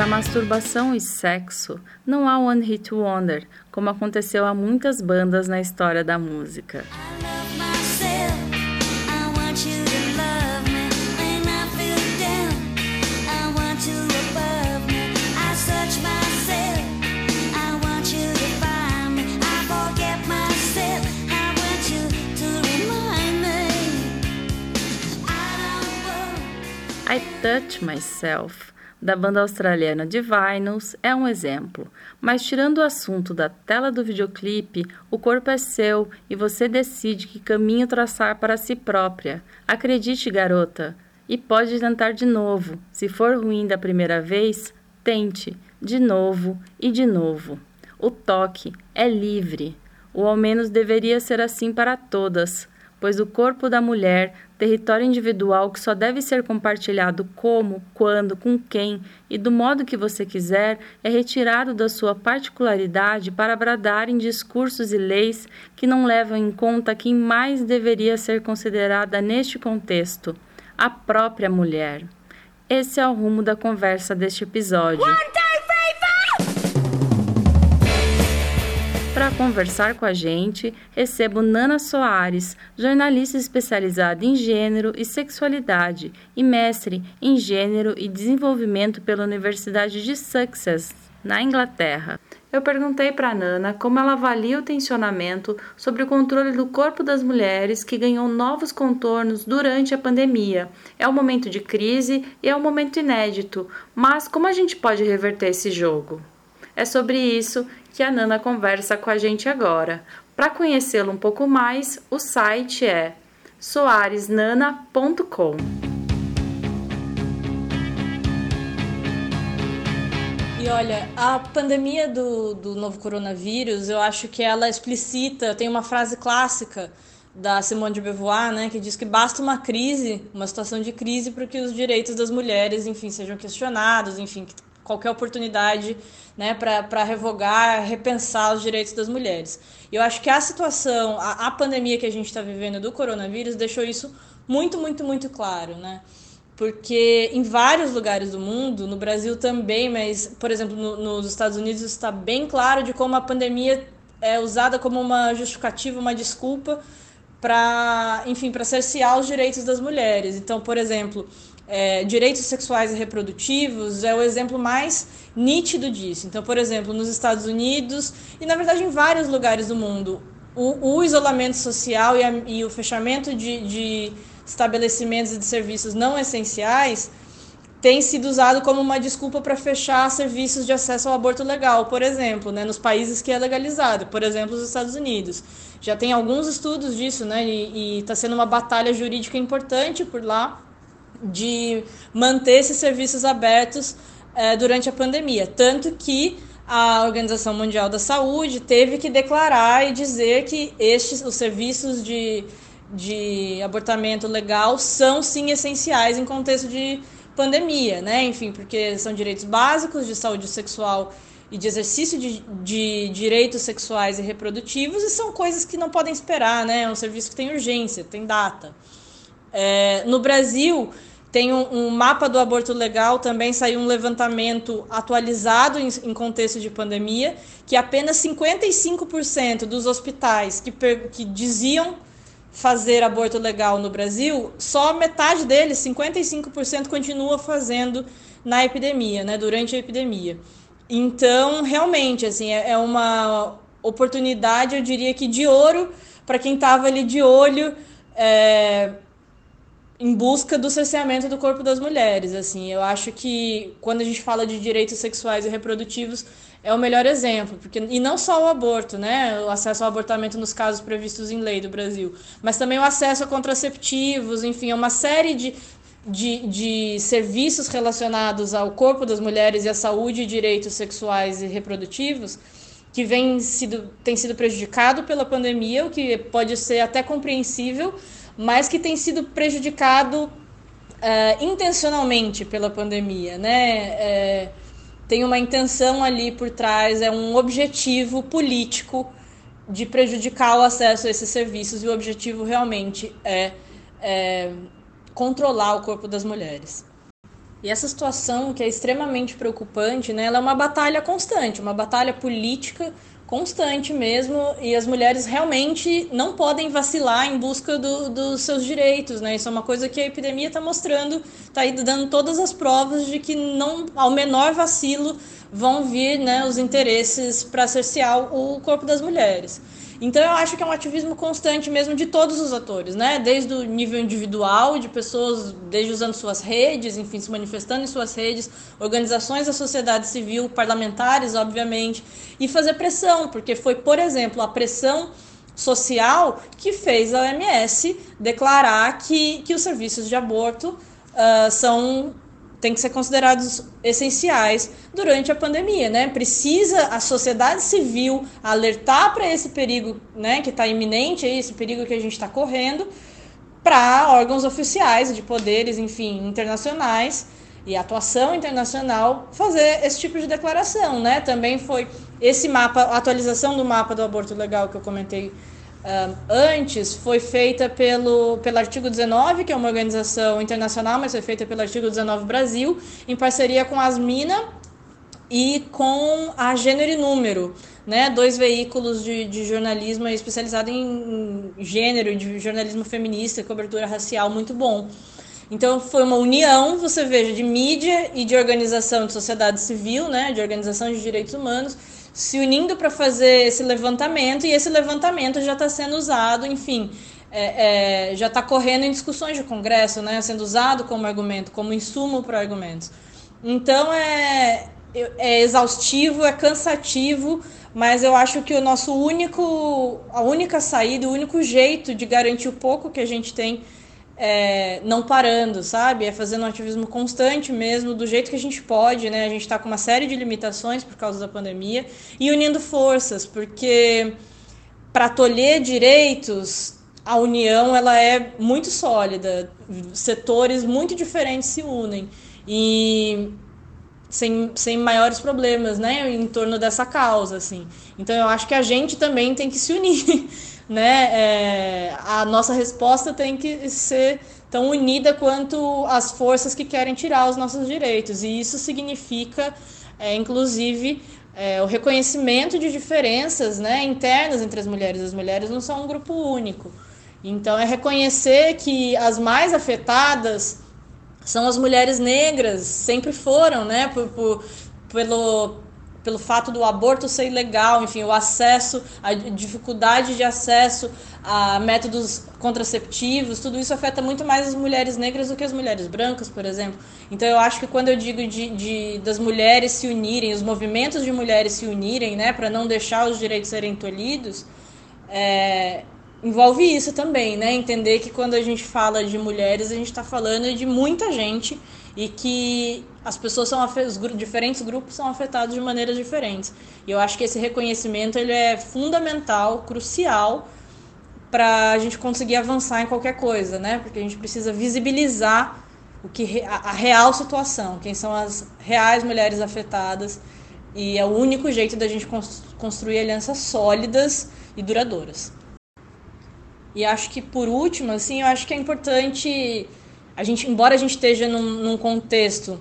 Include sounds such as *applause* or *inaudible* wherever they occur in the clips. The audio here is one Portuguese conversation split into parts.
Para masturbação e sexo, não há one hit wonder, como aconteceu a muitas bandas na história da música. I Touch Myself, da banda australiana Divinyls, é um exemplo. Mas tirando o assunto da tela do videoclipe, o corpo é seu e você decide que caminho traçar para si própria. Acredite, garota, e pode tentar de novo. Se for ruim da primeira vez, tente de novo e de novo. O toque é livre. Ou ao menos deveria ser assim para todas pois o corpo da mulher, território individual que só deve ser compartilhado como, quando, com quem e do modo que você quiser, é retirado da sua particularidade para bradar em discursos e leis que não levam em conta quem mais deveria ser considerada neste contexto, a própria mulher. Esse é o rumo da conversa deste episódio. Conversar com a gente, recebo Nana Soares, jornalista especializada em gênero e sexualidade e mestre em gênero e desenvolvimento pela Universidade de Sussex, na Inglaterra. Eu perguntei para Nana como ela avalia o tensionamento sobre o controle do corpo das mulheres que ganhou novos contornos durante a pandemia. É um momento de crise e é um momento inédito, mas como a gente pode reverter esse jogo? É sobre isso que a Nana conversa com a gente agora. Para conhecê-lo um pouco mais, o site é soaresnana.com. E olha, a pandemia do, do novo coronavírus, eu acho que ela explicita, tem uma frase clássica da Simone de Beauvoir, né, que diz que basta uma crise, uma situação de crise para que os direitos das mulheres, enfim, sejam questionados, enfim, que qualquer oportunidade né, para revogar, repensar os direitos das mulheres. E eu acho que a situação, a, a pandemia que a gente está vivendo do coronavírus deixou isso muito, muito, muito claro, né? Porque em vários lugares do mundo, no Brasil também, mas, por exemplo, no, nos Estados Unidos está bem claro de como a pandemia é usada como uma justificativa, uma desculpa para, enfim, para cercear os direitos das mulheres. Então, por exemplo, é, direitos sexuais e reprodutivos é o exemplo mais nítido disso. Então, por exemplo, nos Estados Unidos e, na verdade, em vários lugares do mundo, o, o isolamento social e, a, e, o fechamento de, de estabelecimentos e de serviços não essenciais tem sido usado como uma desculpa para fechar serviços de acesso ao aborto legal, por exemplo, né, nos países que é legalizado, por exemplo, os Estados Unidos. Já tem alguns estudos disso, né, e está sendo uma batalha jurídica importante por lá de manter esses serviços abertos é, durante a pandemia. Tanto que a Organização Mundial da Saúde teve que declarar e dizer que estes, os serviços de, de abortamento legal são sim essenciais em contexto de pandemia, né? Enfim, porque são direitos básicos de saúde sexual e de exercício de, de direitos sexuais e reprodutivos e são coisas que não podem esperar, né? É um serviço que tem urgência, tem data. É, no Brasil, tem um, um, mapa do aborto legal, também saiu um levantamento atualizado em, em contexto de pandemia, que apenas 55% dos hospitais que, que diziam fazer aborto legal no Brasil, só metade deles, 55%, continua fazendo na epidemia, né, durante a epidemia. Então, realmente, assim, é, é uma oportunidade, eu diria que de ouro, para quem estava ali de olho. É, em busca do cerceamento do corpo das mulheres. Assim, eu acho que quando a gente fala de direitos sexuais e reprodutivos é o melhor exemplo, porque e não só o aborto, né, o acesso ao abortamento nos casos previstos em lei do Brasil, mas também o acesso a contraceptivos, enfim, é uma série de de, de serviços relacionados ao corpo das mulheres e à saúde e direitos sexuais e reprodutivos que vem sido, tem sido prejudicado pela pandemia, o que pode ser até compreensível, mas que tem sido prejudicado uh, intencionalmente pela pandemia, né? É, tem uma intenção ali por trás, é um objetivo político de prejudicar o acesso a esses serviços e o objetivo realmente é, é controlar o corpo das mulheres. E essa situação, que é extremamente preocupante, né, ela é uma batalha constante, uma batalha política constante mesmo, e as mulheres realmente não podem vacilar em busca do, dos seus direitos, né? Isso é uma coisa que a epidemia está mostrando, está dando todas as provas de que não, ao menor vacilo vão vir né, os interesses para cercear o corpo das mulheres. Então eu acho que é um ativismo constante mesmo de todos os atores, né? Desde o nível individual, de pessoas, desde usando suas redes, enfim, se manifestando em suas redes, organizações da sociedade civil, parlamentares, obviamente, e fazer pressão, porque foi, por exemplo, a pressão social que fez a OMS declarar que, que os serviços de aborto uh, são têm que ser considerados essenciais durante a pandemia, né? Precisa a sociedade civil alertar para esse perigo, né, que está iminente, esse perigo que a gente está correndo, para órgãos oficiais de poderes, enfim, internacionais e atuação internacional fazer esse tipo de declaração, né? Também foi esse mapa, a atualização do mapa do aborto legal que eu comentei Antes foi feita pelo, pelo Artigo 19, que é uma organização internacional, mas foi feita pelo Artigo 19 Brasil, em parceria com a Asmina e com a Gênero e Número, né, dois veículos de, de jornalismo especializado em gênero, de jornalismo feminista, cobertura racial muito bom. Então foi uma união, você veja, de mídia e de organização de sociedade civil, né, de organização de direitos humanos, se unindo para fazer esse levantamento e esse levantamento já está sendo usado, enfim, é, é, já está correndo em discussões de Congresso, né, sendo usado como argumento, como insumo para argumentos. Então é, é exaustivo, é cansativo, mas eu acho que o nosso único, a única saída, o único jeito de garantir o pouco que a gente tem é, não parando, sabe? É fazendo um ativismo constante mesmo, do jeito que a gente pode, né? A gente está com uma série de limitações por causa da pandemia e unindo forças, porque para tolher direitos, a união ela é muito sólida, setores muito diferentes se unem e sem, sem maiores problemas, né, em torno dessa causa, assim. Então eu acho que a gente também tem que se unir *laughs* né, é, a nossa resposta tem que ser tão unida quanto as forças que querem tirar os nossos direitos. E isso significa, é, inclusive, é, o reconhecimento de diferenças né, internas entre as mulheres. As mulheres não são um grupo único. Então, é reconhecer que as mais afetadas são as mulheres negras, sempre foram, né, por, por pelo pelo fato do aborto ser ilegal, enfim, o acesso, a dificuldade de acesso a métodos contraceptivos, tudo isso afeta muito mais as mulheres negras do que as mulheres brancas, por exemplo. Então eu acho que quando eu digo de, de das mulheres se unirem, os movimentos de mulheres se unirem, né, para não deixar os direitos serem tolhidos, é, envolve isso também, né? Entender que quando a gente fala de mulheres, a gente está falando de muita gente e que as pessoas são os diferentes grupos são afetados de maneiras diferentes. E eu acho que esse reconhecimento ele é fundamental, crucial para a gente conseguir avançar em qualquer coisa, né? Porque a gente precisa visibilizar o que a, a real situação, quem são as reais mulheres afetadas e é o único jeito da gente construir alianças sólidas e duradouras. E acho que por último, assim, eu acho que é importante a gente, embora a gente esteja num, num contexto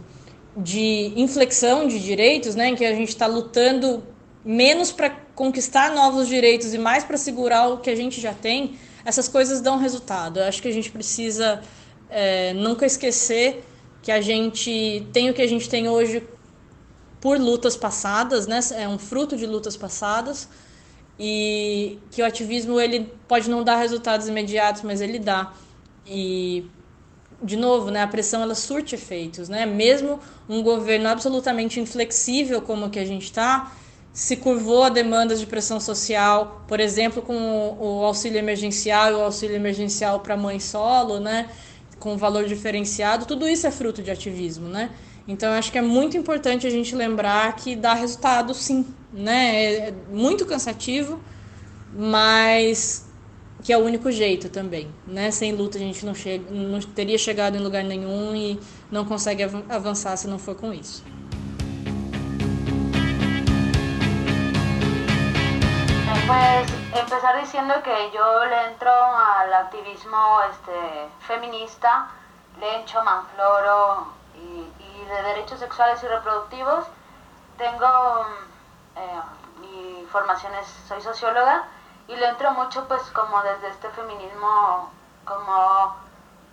de inflexão de direitos, né, em que a gente está lutando menos para conquistar novos direitos e mais para segurar o que a gente já tem, essas coisas dão resultado. Eu acho que a gente precisa é, nunca esquecer que a gente tem o que a gente tem hoje por lutas passadas, né? É um fruto de lutas passadas e que o ativismo ele pode não dar resultados imediatos, mas ele dá. E de novo, né, a pressão ela surte efeitos, né? Mesmo um governo absolutamente inflexível como o que a gente está, se curvou a demandas de pressão social, por exemplo, com o auxílio emergencial e o auxílio emergencial para mãe solo, né? Com valor diferenciado, tudo isso é fruto de ativismo, né? Então, acho que é muito importante a gente lembrar que dá resultado, sim, né? É muito cansativo, mas que é o único jeito também, né? Sem luta a gente não, chega, não teria chegado em lugar nenhum e não consegue avançar se não for com isso. Pues empezar diciendo que yo le entro al activismo este, feminista, le echo Manfloro y, y de derechos sexuales y reproductivos. Tengo eh, mi formación es, soy socióloga y le entro mucho pues como desde este feminismo como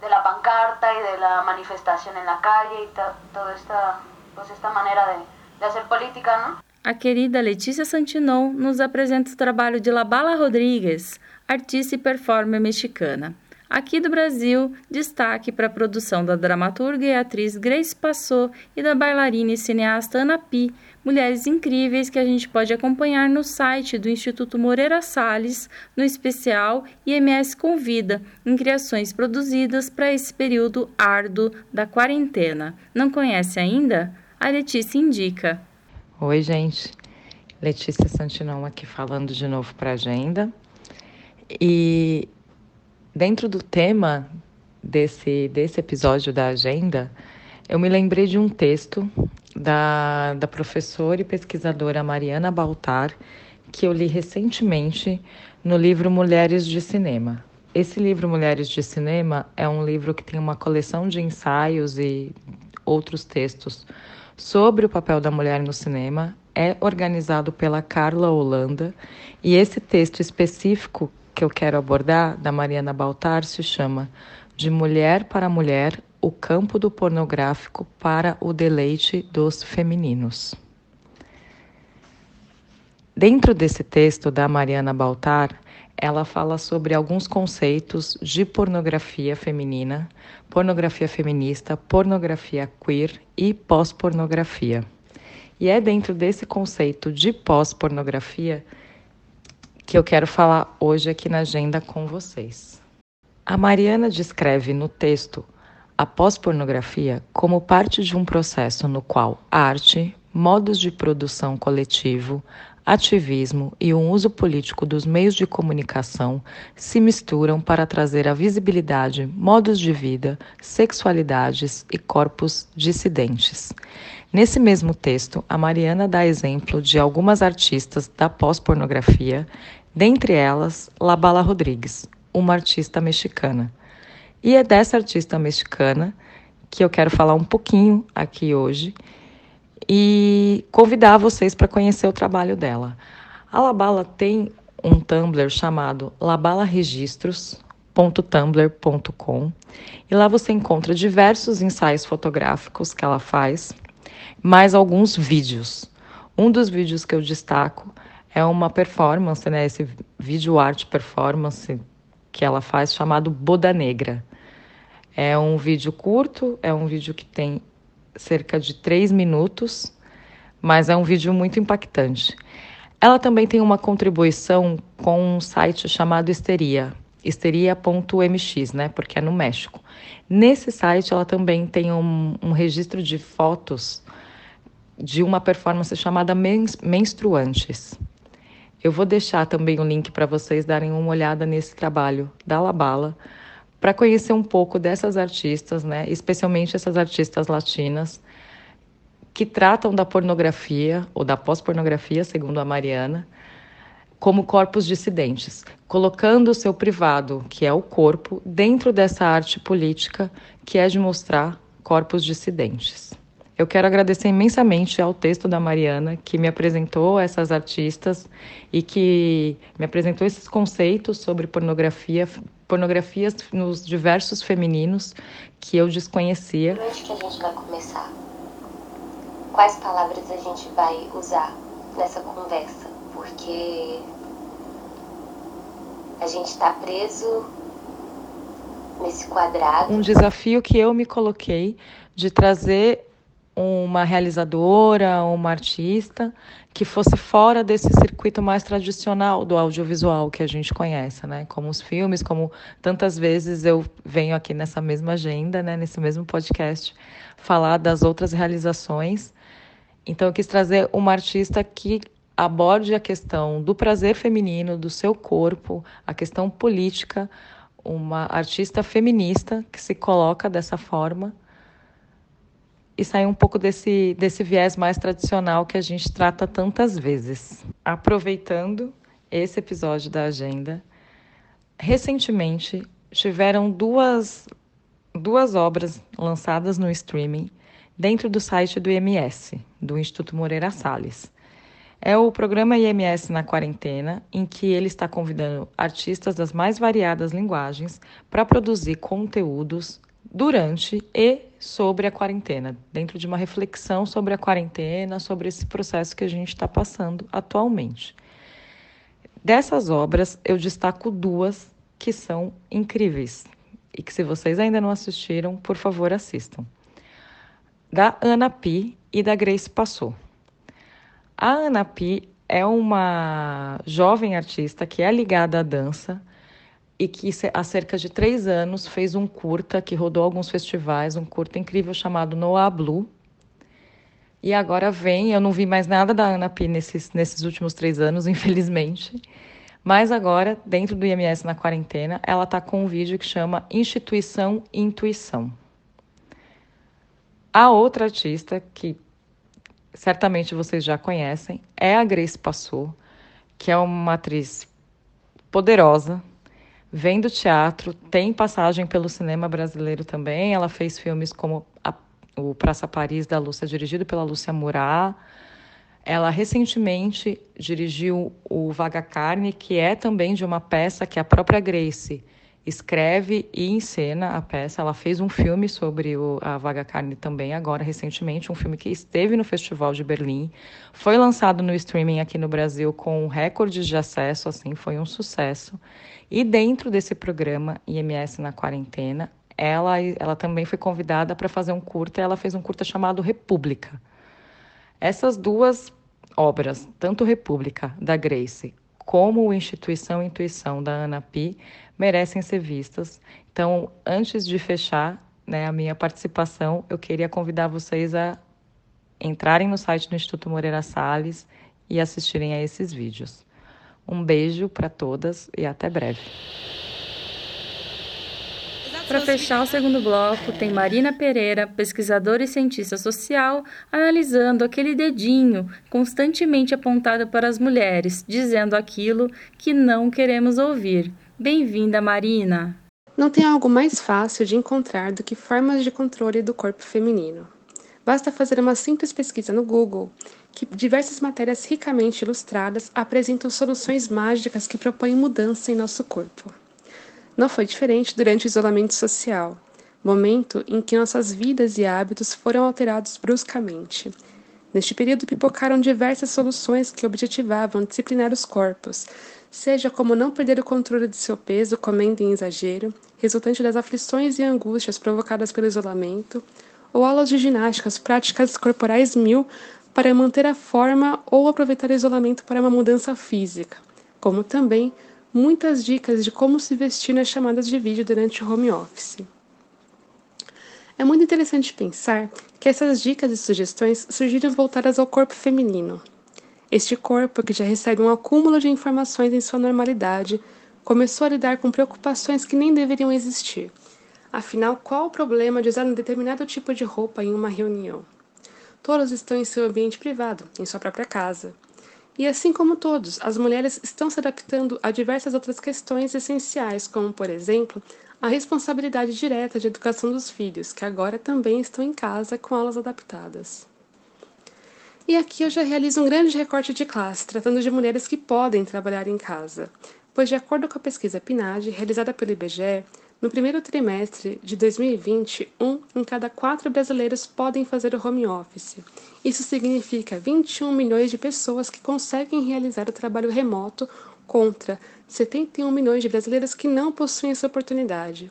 de la pancarta y de la manifestación en la calle y toda esta, pues esta manera de, de hacer política, ¿no? A querida Letícia Santinon nos apresenta o trabalho de Labala Rodrigues, artista e performer mexicana. Aqui do Brasil, destaque para a produção da dramaturga e atriz Grace Passot e da bailarina e cineasta Ana Pi, mulheres incríveis que a gente pode acompanhar no site do Instituto Moreira Salles, no especial IMS Convida, em criações produzidas para esse período árduo da quarentena. Não conhece ainda? A Letícia indica. Oi, gente. Letícia Santinão aqui falando de novo para a agenda. E dentro do tema desse, desse episódio da agenda, eu me lembrei de um texto da, da professora e pesquisadora Mariana Baltar, que eu li recentemente no livro Mulheres de Cinema. Esse livro Mulheres de Cinema é um livro que tem uma coleção de ensaios e outros textos sobre o papel da mulher no cinema. É organizado pela Carla Holanda e esse texto específico que eu quero abordar, da Mariana Baltar, se chama De Mulher para Mulher: O campo do pornográfico para o deleite dos femininos. Dentro desse texto da Mariana Baltar, ela fala sobre alguns conceitos de pornografia feminina, pornografia feminista, pornografia queer e pós-pornografia. E é dentro desse conceito de pós-pornografia que eu quero falar hoje aqui na agenda com vocês. A Mariana descreve no texto a pós-pornografia como parte de um processo no qual arte, modos de produção coletivo, ativismo e o uso político dos meios de comunicação se misturam para trazer à visibilidade modos de vida, sexualidades e corpos dissidentes. Nesse mesmo texto, a Mariana dá exemplo de algumas artistas da pós-pornografia, dentre elas Labala Rodrigues, uma artista mexicana. E é dessa artista mexicana que eu quero falar um pouquinho aqui hoje e convidar vocês para conhecer o trabalho dela. A Labala tem um Tumblr chamado labalaregistros.tumblr.com e lá você encontra diversos ensaios fotográficos que ela faz mais alguns vídeos. Um dos vídeos que eu destaco é uma performance, né, esse vídeo arte performance que ela faz chamado Boda Negra. É um vídeo curto, é um vídeo que tem cerca de três minutos, mas é um vídeo muito impactante. Ela também tem uma contribuição com um site chamado Histeria, histeria.mx, né, porque é no México. Nesse site ela também tem um, um registro de fotos de uma performance chamada Menstruantes. Eu vou deixar também o um link para vocês darem uma olhada nesse trabalho da Labala, para conhecer um pouco dessas artistas, né, especialmente essas artistas latinas, que tratam da pornografia, ou da pós-pornografia, segundo a Mariana, como corpos dissidentes, colocando o seu privado, que é o corpo, dentro dessa arte política que é de mostrar corpos dissidentes. Eu quero agradecer imensamente ao texto da Mariana, que me apresentou essas artistas e que me apresentou esses conceitos sobre pornografia, pornografias nos diversos femininos que eu desconhecia. Por onde que a gente vai começar? Quais palavras a gente vai usar nessa conversa? Porque a gente está preso nesse quadrado. Um desafio que eu me coloquei de trazer uma realizadora, uma artista que fosse fora desse circuito mais tradicional do audiovisual que a gente conhece, né? Como os filmes, como tantas vezes eu venho aqui nessa mesma agenda, né? Nesse mesmo podcast, falar das outras realizações. Então eu quis trazer uma artista que aborde a questão do prazer feminino, do seu corpo, a questão política, uma artista feminista que se coloca dessa forma e sair um pouco desse, desse viés mais tradicional que a gente trata tantas vezes. Aproveitando esse episódio da agenda, recentemente tiveram duas, duas obras lançadas no streaming dentro do site do IMS, do Instituto Moreira Salles. É o programa IMS na quarentena, em que ele está convidando artistas das mais variadas linguagens para produzir conteúdos durante e sobre a quarentena, dentro de uma reflexão sobre a quarentena, sobre esse processo que a gente está passando atualmente. Dessas obras, eu destaco duas que são incríveis e que, se vocês ainda não assistiram, por favor, assistam. Da Ana Pi e da Grace Passou. A Ana Pi é uma jovem artista que é ligada à dança e que há cerca de três anos fez um curta que rodou alguns festivais, um curta incrível chamado Noah Blue. E agora vem, eu não vi mais nada da Ana Pi nesses, nesses últimos três anos, *laughs* infelizmente. Mas agora, dentro do IMS na quarentena, ela está com um vídeo que chama Instituição Intuição. A outra artista que certamente vocês já conhecem, é a Grace Passou, que é uma atriz poderosa, vem do teatro, tem passagem pelo cinema brasileiro também. Ela fez filmes como a, o Praça Paris da Lúcia, dirigido pela Lúcia Murat. Ela recentemente dirigiu o Vaga Carne, que é também de uma peça que a própria Grace escreve e encena a peça. Ela fez um filme sobre o, a Vaga Carne também, agora recentemente, um filme que esteve no Festival de Berlim, foi lançado no streaming aqui no Brasil com recordes de acesso, assim, foi um sucesso. E dentro desse programa IMS na quarentena, ela, ela também foi convidada para fazer um curta, ela fez um curta chamado República. Essas duas obras, tanto República da Grace como Instituição Intuição da Ana Pi, merecem ser vistas. Então, antes de fechar né, a minha participação, eu queria convidar vocês a entrarem no site do Instituto Moreira Salles e assistirem a esses vídeos. Um beijo para todas e até breve. Para fechar o segundo bloco, tem Marina Pereira, pesquisadora e cientista social, analisando aquele dedinho constantemente apontado para as mulheres, dizendo aquilo que não queremos ouvir. Bem-vinda, Marina! Não tem algo mais fácil de encontrar do que formas de controle do corpo feminino. Basta fazer uma simples pesquisa no Google, que diversas matérias ricamente ilustradas apresentam soluções mágicas que propõem mudança em nosso corpo. Não foi diferente durante o isolamento social, momento em que nossas vidas e hábitos foram alterados bruscamente. Neste período pipocaram diversas soluções que objetivavam disciplinar os corpos, seja como não perder o controle de seu peso comendo em exagero, resultante das aflições e angústias provocadas pelo isolamento, ou aulas de ginásticas, práticas corporais mil para manter a forma ou aproveitar o isolamento para uma mudança física, como também muitas dicas de como se vestir nas chamadas de vídeo durante o home office. É muito interessante pensar que essas dicas e sugestões surgiram voltadas ao corpo feminino, este corpo, que já recebe um acúmulo de informações em sua normalidade, começou a lidar com preocupações que nem deveriam existir. Afinal, qual o problema de usar um determinado tipo de roupa em uma reunião? Todos estão em seu ambiente privado, em sua própria casa. E assim como todos, as mulheres estão se adaptando a diversas outras questões essenciais, como, por exemplo, a responsabilidade direta de educação dos filhos, que agora também estão em casa com aulas adaptadas. E aqui eu já realizo um grande recorte de classe, tratando de mulheres que podem trabalhar em casa, pois, de acordo com a pesquisa PNAD, realizada pelo IBGE, no primeiro trimestre de 2020, um em cada quatro brasileiros podem fazer o home office. Isso significa 21 milhões de pessoas que conseguem realizar o trabalho remoto contra 71 milhões de brasileiros que não possuem essa oportunidade.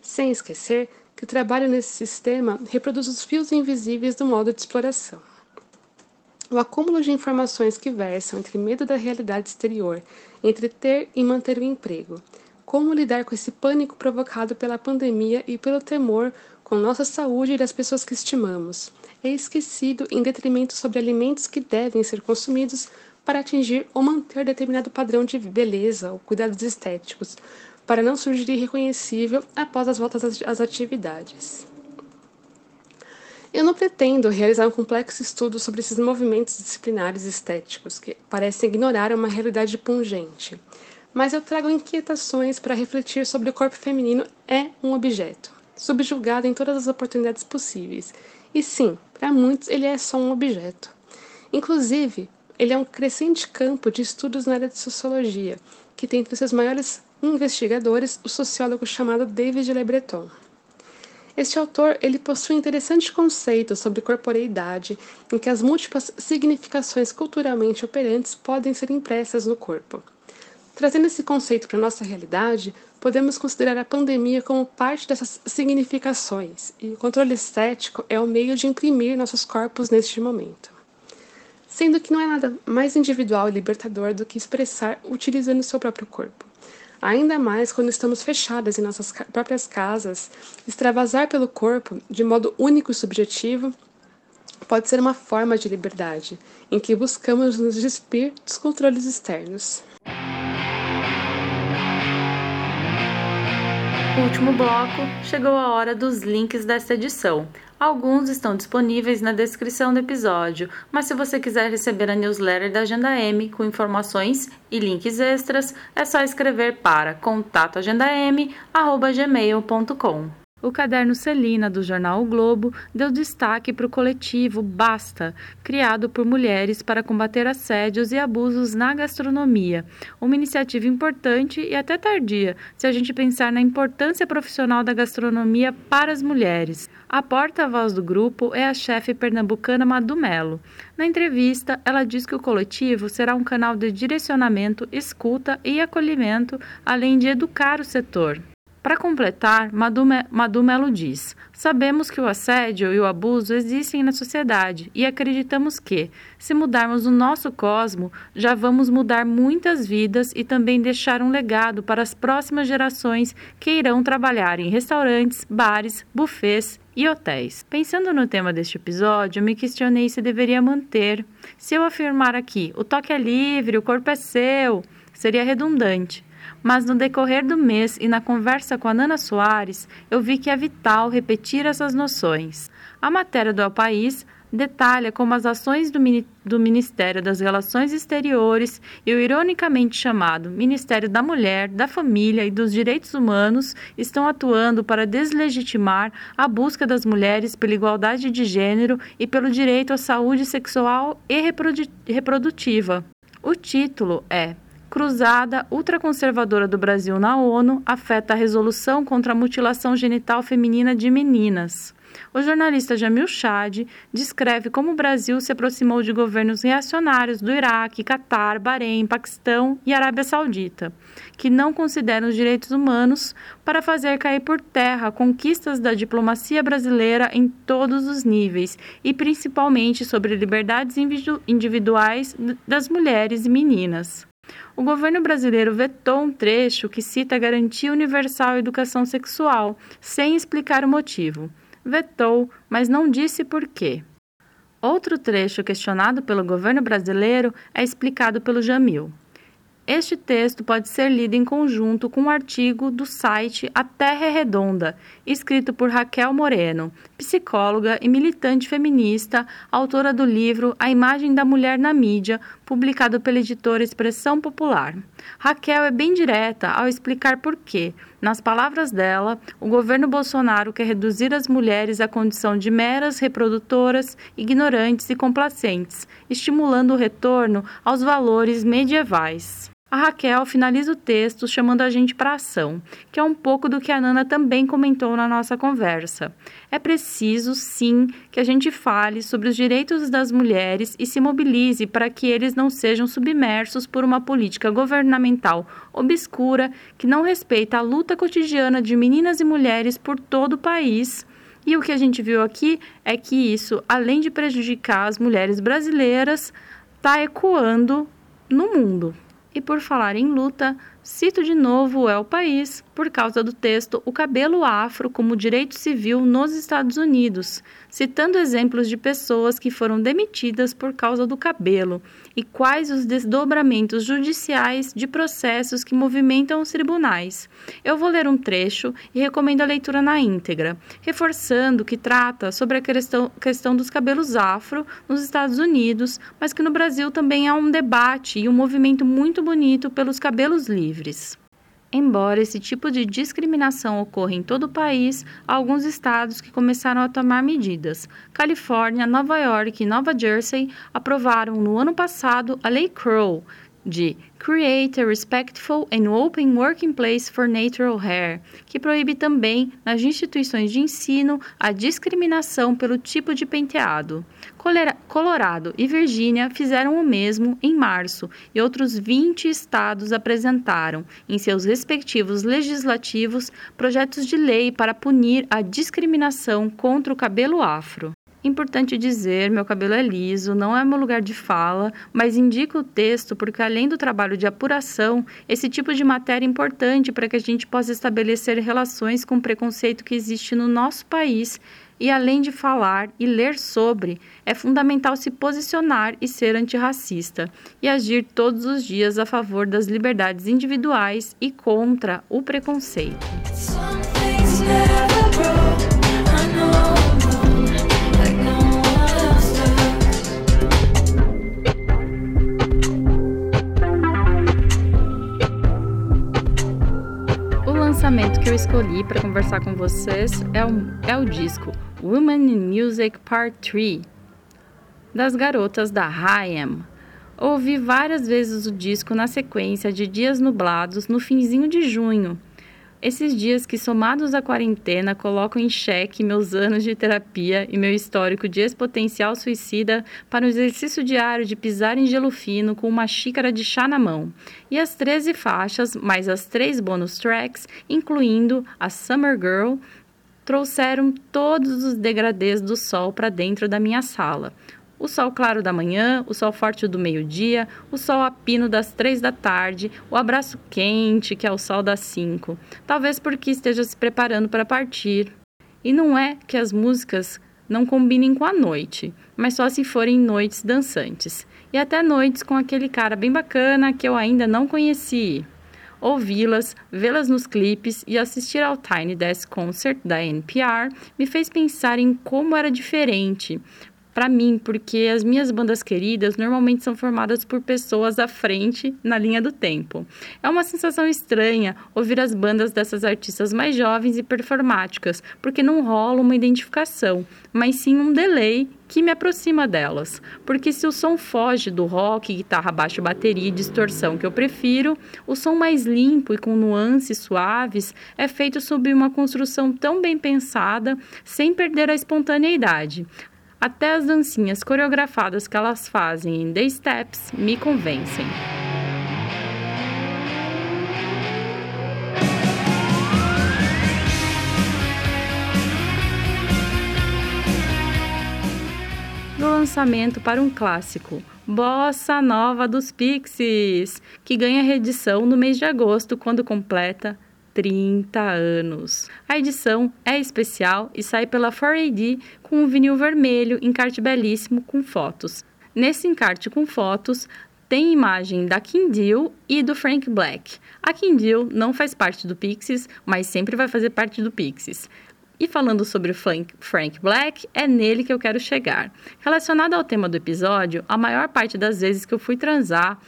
Sem esquecer que o trabalho nesse sistema reproduz os fios invisíveis do modo de exploração. O acúmulo de informações que versam entre medo da realidade exterior, entre ter e manter o emprego. Como lidar com esse pânico provocado pela pandemia e pelo temor com nossa saúde e das pessoas que estimamos. É esquecido em detrimento sobre alimentos que devem ser consumidos para atingir ou manter determinado padrão de beleza ou cuidados estéticos, para não surgir irreconhecível após as voltas às atividades. Eu não pretendo realizar um complexo estudo sobre esses movimentos disciplinares estéticos que parecem ignorar uma realidade pungente, mas eu trago inquietações para refletir sobre o corpo feminino é um objeto. subjugado em todas as oportunidades possíveis. E sim, para muitos ele é só um objeto. Inclusive, ele é um crescente campo de estudos na área de sociologia, que tem entre seus maiores investigadores o sociólogo chamado David Le Breton. Este autor ele possui um interessante conceito sobre corporeidade, em que as múltiplas significações culturalmente operantes podem ser impressas no corpo. Trazendo esse conceito para a nossa realidade, podemos considerar a pandemia como parte dessas significações, e o controle estético é o meio de imprimir nossos corpos neste momento. Sendo que não é nada mais individual e libertador do que expressar utilizando o seu próprio corpo. Ainda mais quando estamos fechadas em nossas próprias casas, extravasar pelo corpo de modo único e subjetivo pode ser uma forma de liberdade, em que buscamos nos despir dos controles externos. Último bloco, chegou a hora dos links desta edição. Alguns estão disponíveis na descrição do episódio, mas se você quiser receber a newsletter da Agenda M com informações e links extras, é só escrever para contatoagendam@gmail.com. O caderno Celina do jornal o Globo deu destaque para o coletivo Basta, criado por mulheres para combater assédios e abusos na gastronomia. Uma iniciativa importante e até tardia, se a gente pensar na importância profissional da gastronomia para as mulheres. A porta-voz do grupo é a chefe pernambucana Madu Melo. Na entrevista, ela diz que o coletivo será um canal de direcionamento, escuta e acolhimento, além de educar o setor. Para completar, Madu, Melo diz: Sabemos que o assédio e o abuso existem na sociedade e acreditamos que, se mudarmos o nosso cosmo, já vamos mudar muitas vidas e também deixar um legado para as próximas gerações que irão trabalhar em restaurantes, bares, buffets e hotéis. Pensando no tema deste episódio, me questionei se deveria manter. Se eu afirmar aqui, o toque é livre, o corpo é seu, seria redundante mas no decorrer do mês e na conversa com a Nana Soares, eu vi que é vital repetir essas noções. A matéria do El País detalha como as ações do, do, Ministério das Relações Exteriores e o ironicamente chamado Ministério da Mulher, da Família e dos Direitos Humanos estão atuando para deslegitimar a busca das mulheres pela igualdade de gênero e pelo direito à saúde sexual e reprodutiva. O título é cruzada ultraconservadora do Brasil na ONU afeta a resolução contra a mutilação genital feminina de meninas. O jornalista Jamil Chad descreve como o Brasil se aproximou de governos reacionários do Iraque, Catar, Bahrein, Paquistão e Arábia Saudita, que não consideram os direitos humanos para fazer cair por terra conquistas da diplomacia brasileira em todos os níveis e principalmente sobre liberdades individuais das mulheres e meninas o governo brasileiro vetou um trecho que cita a garantia universal à educação sexual, sem explicar o motivo. Vetou, mas não disse por quê. Outro trecho questionado pelo governo brasileiro é explicado pelo Jamil. Este texto pode ser lido em conjunto com um artigo do site A Terra é Redonda, escrito por Raquel Moreno, psicóloga e militante feminista, autora do livro A Imagem da Mulher na Mídia, publicado pela editora Expressão Popular. Raquel é bem direta ao explicar por que, nas palavras dela, o governo Bolsonaro quer reduzir as mulheres à condição de meras reprodutoras, ignorantes e complacentes, estimulando o retorno aos valores medievais. A Raquel finaliza o texto chamando a gente para ação, que é um pouco do que a Nana também comentou na nossa conversa. É preciso, sim, que a gente fale sobre os direitos das mulheres e se mobilize para que eles não sejam submersos por uma política governamental obscura que não respeita a luta cotidiana de meninas e mulheres por todo o país. E o que a gente viu aqui é que isso, além de prejudicar as mulheres brasileiras, está ecoando no mundo. E por falar em luta, cito de novo o El País por causa do texto O Cabelo Afro como Direito Civil nos Estados Unidos, citando exemplos de pessoas que foram demitidas por causa do cabelo e quais os desdobramentos judiciais de processos que movimentam os tribunais. Eu vou ler um trecho e recomendo a leitura na íntegra, reforçando que trata sobre a questão, questão dos cabelos afro nos Estados Unidos, mas que no Brasil também há um debate e um movimento muito bonito pelos cabelos livres. Embora esse tipo de discriminação ocorra em todo o país, há alguns estados que começaram a tomar medidas. Califórnia, Nova York e Nova Jersey aprovaram no ano passado a Lei Crow, de Create a Respectful and Open Working Place for Natural Hair, que proíbe também, nas instituições de ensino, a discriminação pelo tipo de penteado. Colorado e Virgínia fizeram o mesmo em março e outros 20 estados apresentaram, em seus respectivos legislativos, projetos de lei para punir a discriminação contra o cabelo afro. Importante dizer, meu cabelo é liso, não é meu lugar de fala, mas indico o texto porque, além do trabalho de apuração, esse tipo de matéria é importante para que a gente possa estabelecer relações com o preconceito que existe no nosso país. E além de falar e ler sobre, é fundamental se posicionar e ser antirracista e agir todos os dias a favor das liberdades individuais e contra o preconceito. Lançamento que eu escolhi para conversar com vocês é o, é o disco Women in Music Part 3 das garotas da Haim. Ouvi várias vezes o disco na sequência de dias nublados no finzinho de junho esses dias que, somados à quarentena, colocam em xeque meus anos de terapia e meu histórico de expotencial suicida para o exercício diário de pisar em gelo fino com uma xícara de chá na mão. E as 13 faixas, mais as três bonus tracks, incluindo a Summer Girl, trouxeram todos os degradês do sol para dentro da minha sala o sol claro da manhã, o sol forte do meio-dia, o sol a pino das três da tarde, o abraço quente, que é o sol das cinco. Talvez porque esteja se preparando para partir. E não é que as músicas não combinem com a noite, mas só se forem noites dançantes. E até noites com aquele cara bem bacana que eu ainda não conheci. Ouvi-las, vê-las nos clipes e assistir ao Tiny Desk Concert da NPR me fez pensar em como era diferente, para mim, porque as minhas bandas queridas normalmente são formadas por pessoas à frente na linha do tempo. É uma sensação estranha ouvir as bandas dessas artistas mais jovens e performáticas, porque não rola uma identificação, mas sim um delay que me aproxima delas. Porque se o som foge do rock, guitarra, baixo, bateria e distorção que eu prefiro, o som mais limpo e com nuances suaves é feito sob uma construção tão bem pensada, sem perder a espontaneidade. Até as dancinhas coreografadas que elas fazem em The Steps me convencem. do lançamento para um clássico, Bossa Nova dos Pixies, que ganha reedição no mês de agosto, quando completa 30 anos. A edição é especial e sai pela 4AD com um vinil vermelho, encarte belíssimo com fotos. Nesse encarte com fotos, tem imagem da Kim Deal e do Frank Black. A Kim Deal não faz parte do Pixies, mas sempre vai fazer parte do Pixies. E falando sobre o Frank Black, é nele que eu quero chegar. Relacionado ao tema do episódio, a maior parte das vezes que eu fui transar,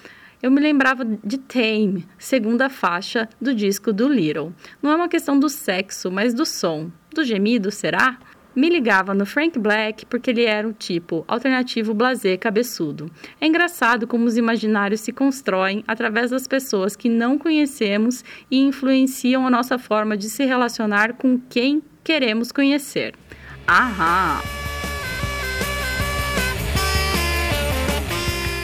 eu me lembrava de Tame, segunda faixa do disco do Little. Não é uma questão do sexo, mas do som. Do gemido, será? Me ligava no Frank Black porque ele era um tipo alternativo blazer cabeçudo. É engraçado como os imaginários se constroem através das pessoas que não conhecemos e influenciam a nossa forma de se relacionar com quem queremos conhecer. Aham!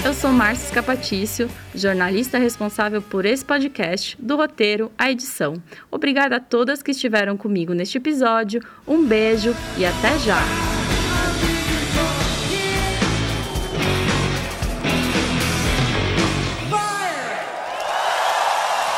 Eu sou Márcia Capatício, jornalista responsável por esse podcast, do roteiro à edição. Obrigada a todas que estiveram comigo neste episódio, um beijo e até já!